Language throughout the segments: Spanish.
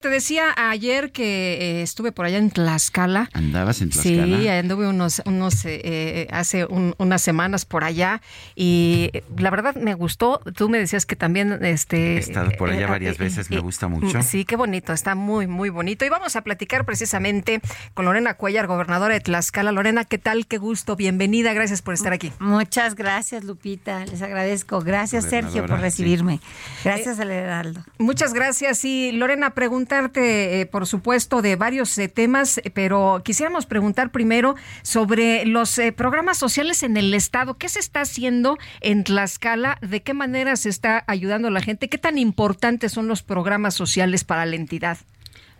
Te decía ayer que eh, estuve por allá en Tlaxcala. ¿Andabas en Tlaxcala? Sí, anduve unos, unos eh, eh, hace un- unas semanas por allá y la verdad me gustó. Tú me decías que también este. He estado por allá eh, varias eh, veces, me gusta mucho. Sí, qué bonito, está muy, muy bonito. Y vamos a platicar precisamente con Lorena Cuellar, gobernadora de Tlaxcala. Lorena, ¿qué tal? Qué gusto, bienvenida, gracias por estar aquí. Muchas gracias, Lupita. Les agradezco. Gracias, Sergio, por recibirme. Gracias al Heraldo. Muchas gracias. Y Lorena, eh, por supuesto, de varios eh, temas, eh, pero quisiéramos preguntar primero sobre los programas sociales en el Estado. ¿Qué se está haciendo en Tlaxcala? ¿De qué manera se está ayudando a la gente? ¿Qué tan importantes son los programas sociales para la entidad?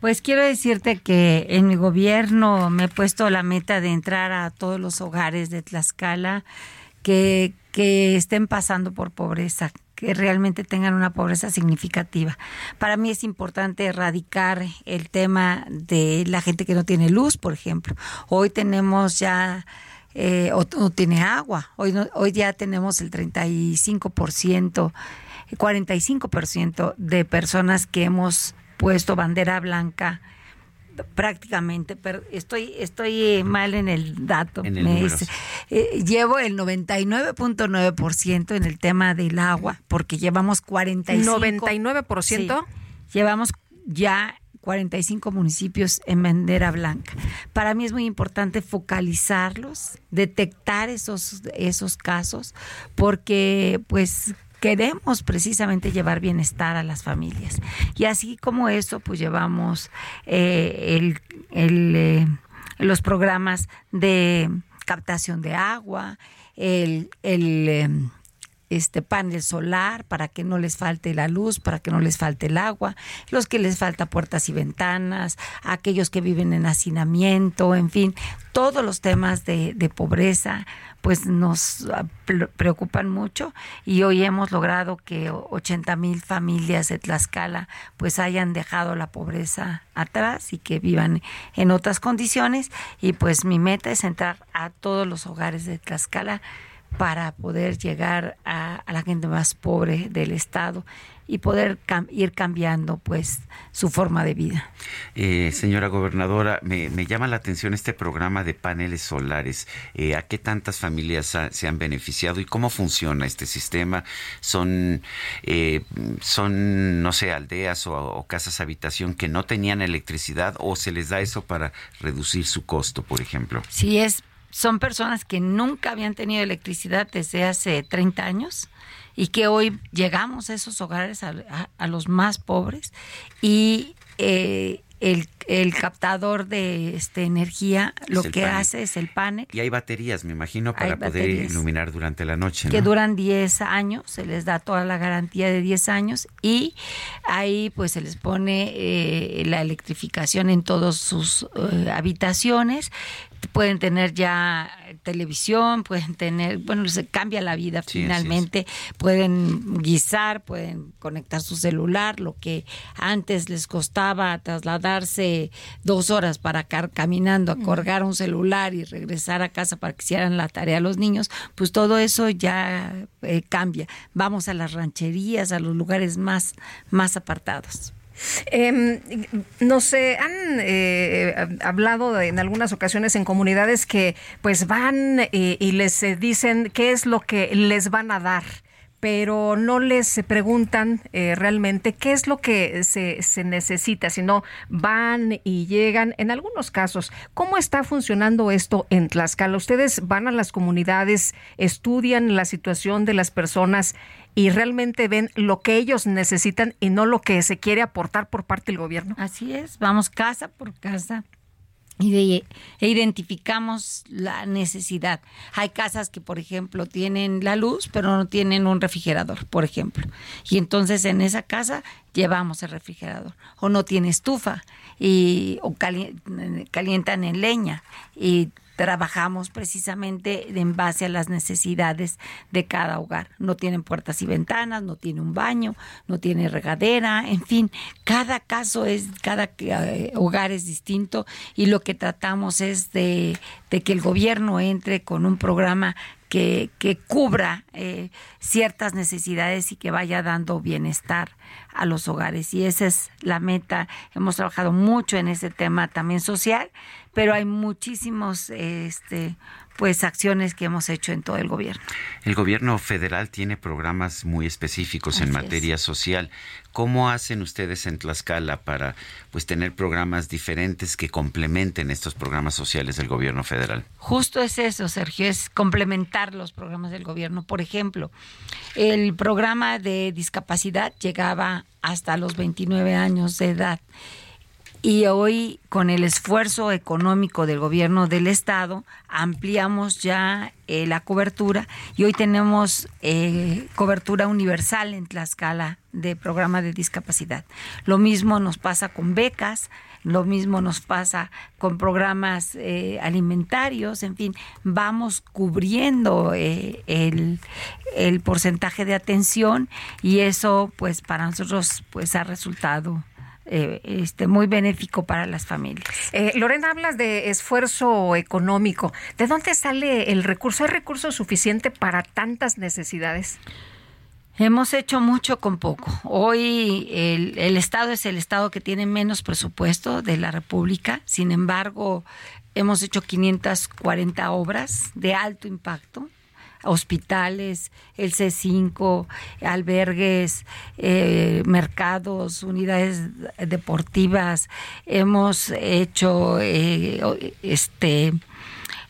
Pues quiero decirte que en mi gobierno me he puesto la meta de entrar a todos los hogares de Tlaxcala que estén pasando por pobreza, que realmente tengan una pobreza significativa. Para mí es importante erradicar el tema de la gente que no tiene luz, por ejemplo. Hoy tenemos ya eh, o no tiene agua. Hoy, no- hoy ya tenemos el 35%, 45% de personas que hemos puesto bandera blanca prácticamente, pero estoy estoy eh, mal en el dato. En el Me dice, eh, llevo el 99.9% en el tema del agua, porque llevamos 45 99%. Sí. Llevamos ya 45 municipios en bandera blanca. Para mí es muy importante focalizarlos, detectar esos, esos casos, porque pues queremos precisamente llevar bienestar a las familias. Y así como eso, pues llevamos eh, eh, los programas de captación de agua, el, em, este panel solar para que no les falte la luz, para que no les falte el agua, los que les falta puertas y ventanas, aquellos que viven en hacinamiento, en fin, todos los temas de, de pobreza pues nos ah, pre- preocupan mucho y hoy hemos logrado que 80 mil familias de Tlaxcala pues hayan dejado la pobreza atrás y que vivan en otras condiciones. Y pues mi meta es entrar a todos los hogares de Tlaxcala para poder llegar a, a la gente más pobre del estado y poder cam- ir cambiando pues su forma de vida. Eh, señora gobernadora, me, me llama la atención este programa de paneles solares. Eh, ¿A qué tantas familias ha- se han beneficiado y cómo funciona este sistema? ¿Son, eh, son no sé, aldeas o, o casas habitación que no tenían electricidad o se les da eso para reducir su costo, por ejemplo? Si es son personas que nunca habían tenido electricidad desde hace 30 años y que hoy llegamos a esos hogares, a, a- a los más pobres, y eh, el, el captador de este, energía lo que panel. hace es el panel, Y hay baterías, me imagino, para poder iluminar durante la noche. que ¿no? duran 10 años, se les da toda la garantía de 10 años y ahí pues se les pone eh, la electrificación en todas sus eh, habitaciones. Pueden tener ya televisión, pueden tener, bueno, se cambia la vida Sí, finalmente, pueden guisar, pueden conectar su celular, lo que antes les costaba trasladarse dos horas para car caminando a colgar un celular y regresar a casa para que hicieran la tarea los niños, pues todo eso ya eh, cambia. Vamos a las rancherías, a los lugares más, más apartados. Eh, nos eh, han eh, hablado en algunas ocasiones en comunidades que pues van eh, y les eh, dicen qué es lo que les van a dar pero no les preguntan realmente qué es lo que se, se necesita, sino van y llegan. En algunos casos, ¿cómo está funcionando esto en Tlaxcala? Ustedes van a las comunidades, estudian la situación de las personas y realmente ven lo que ellos necesitan y no lo que se quiere aportar por parte del gobierno. Así es, vamos casa por casa y de, e identificamos la necesidad. Hay casas que, por ejemplo, tienen la luz, pero no tienen un refrigerador, por ejemplo. Y entonces en esa casa llevamos el refrigerador. O no tiene estufa y o calientan en leña y trabajamos precisamente en base a las necesidades de cada hogar. No tienen puertas y ventanas, no tiene un baño, no tiene regadera, en fin, cada caso es, cada eh, hogar es distinto y lo que tratamos es de, que el gobierno entre con un programa que, que, cubra eh, ciertas necesidades y que vaya dando bienestar a los hogares. Y esa es la meta. Hemos trabajado mucho en ese tema también social pero hay muchísimos este pues acciones que hemos hecho en todo el gobierno. El gobierno federal tiene programas muy específicos en materia social. ¿Cómo hacen ustedes en Tlaxcala para pues tener programas diferentes que complementen estos programas sociales del gobierno federal? Justo es eso, Sergio, es complementar los programas del gobierno. Por ejemplo, el programa de discapacidad llegaba hasta los 29 años de edad y hoy con el esfuerzo económico del gobierno del estado ampliamos ya eh, la cobertura y hoy tenemos eh, cobertura universal en Tlaxcala de programa de discapacidad. Lo mismo nos pasa con becas, lo mismo nos pasa con programas eh, alimentarios, en fin, vamos cubriendo el, el porcentaje de atención y eso pues para nosotros pues ha resultado eh, este, muy benéfico para las familias. Eh, Lorena, hablas de esfuerzo económico. ¿De dónde sale el recurso? ¿Hay recurso suficiente para tantas necesidades? Hemos hecho mucho con poco. Hoy el, el, Estado es el Estado que tiene menos presupuesto de la República. Sin embargo, hemos hecho 540 obras de alto impacto hospitales, el C5, albergues, eh, mercados, unidades deportivas. Hemos hecho eh, este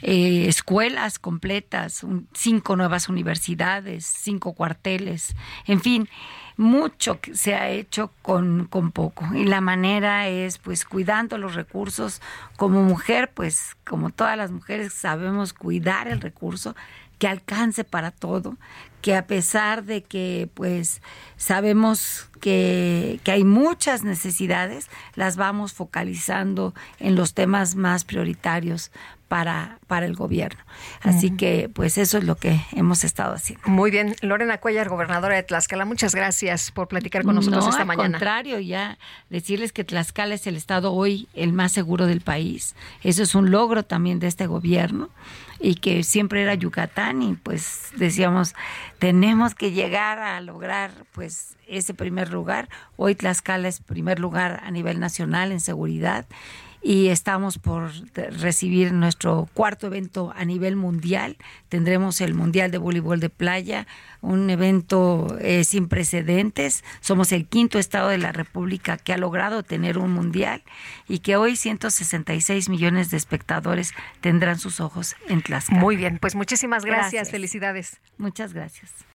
eh, escuelas completas, cinco nuevas universidades, cinco cuarteles, en fin, mucho se ha hecho con, con poco. Y la manera es pues cuidando los recursos. Como mujer, pues como todas las mujeres sabemos cuidar el recurso, que alcance para todo, que a pesar de que pues sabemos que, que, hay muchas necesidades, las vamos focalizando en los temas más prioritarios para, para el gobierno. Así que, pues eso es lo que hemos estado haciendo. Muy bien. Lorena Cuellar, gobernadora de Tlaxcala, muchas gracias por platicar con nosotros esta mañana. Al contrario, ya decirles que Tlaxcala es el estado hoy el más seguro del país. Eso es un logro también de este gobierno y que siempre era Yucatán y pues decíamos, tenemos que llegar a lograr pues ese primer lugar. Hoy Tlaxcala es primer lugar a nivel nacional en seguridad y estamos por recibir nuestro cuarto evento a nivel mundial. Tendremos el Mundial de Voleibol de Playa, un evento eh, sin precedentes. Somos el quinto estado de la República que ha logrado tener un mundial y que hoy 166 millones de espectadores tendrán sus ojos en Tlaxcala. Muy bien, pues muchísimas gracias. gracias. felicidades. Muchas gracias.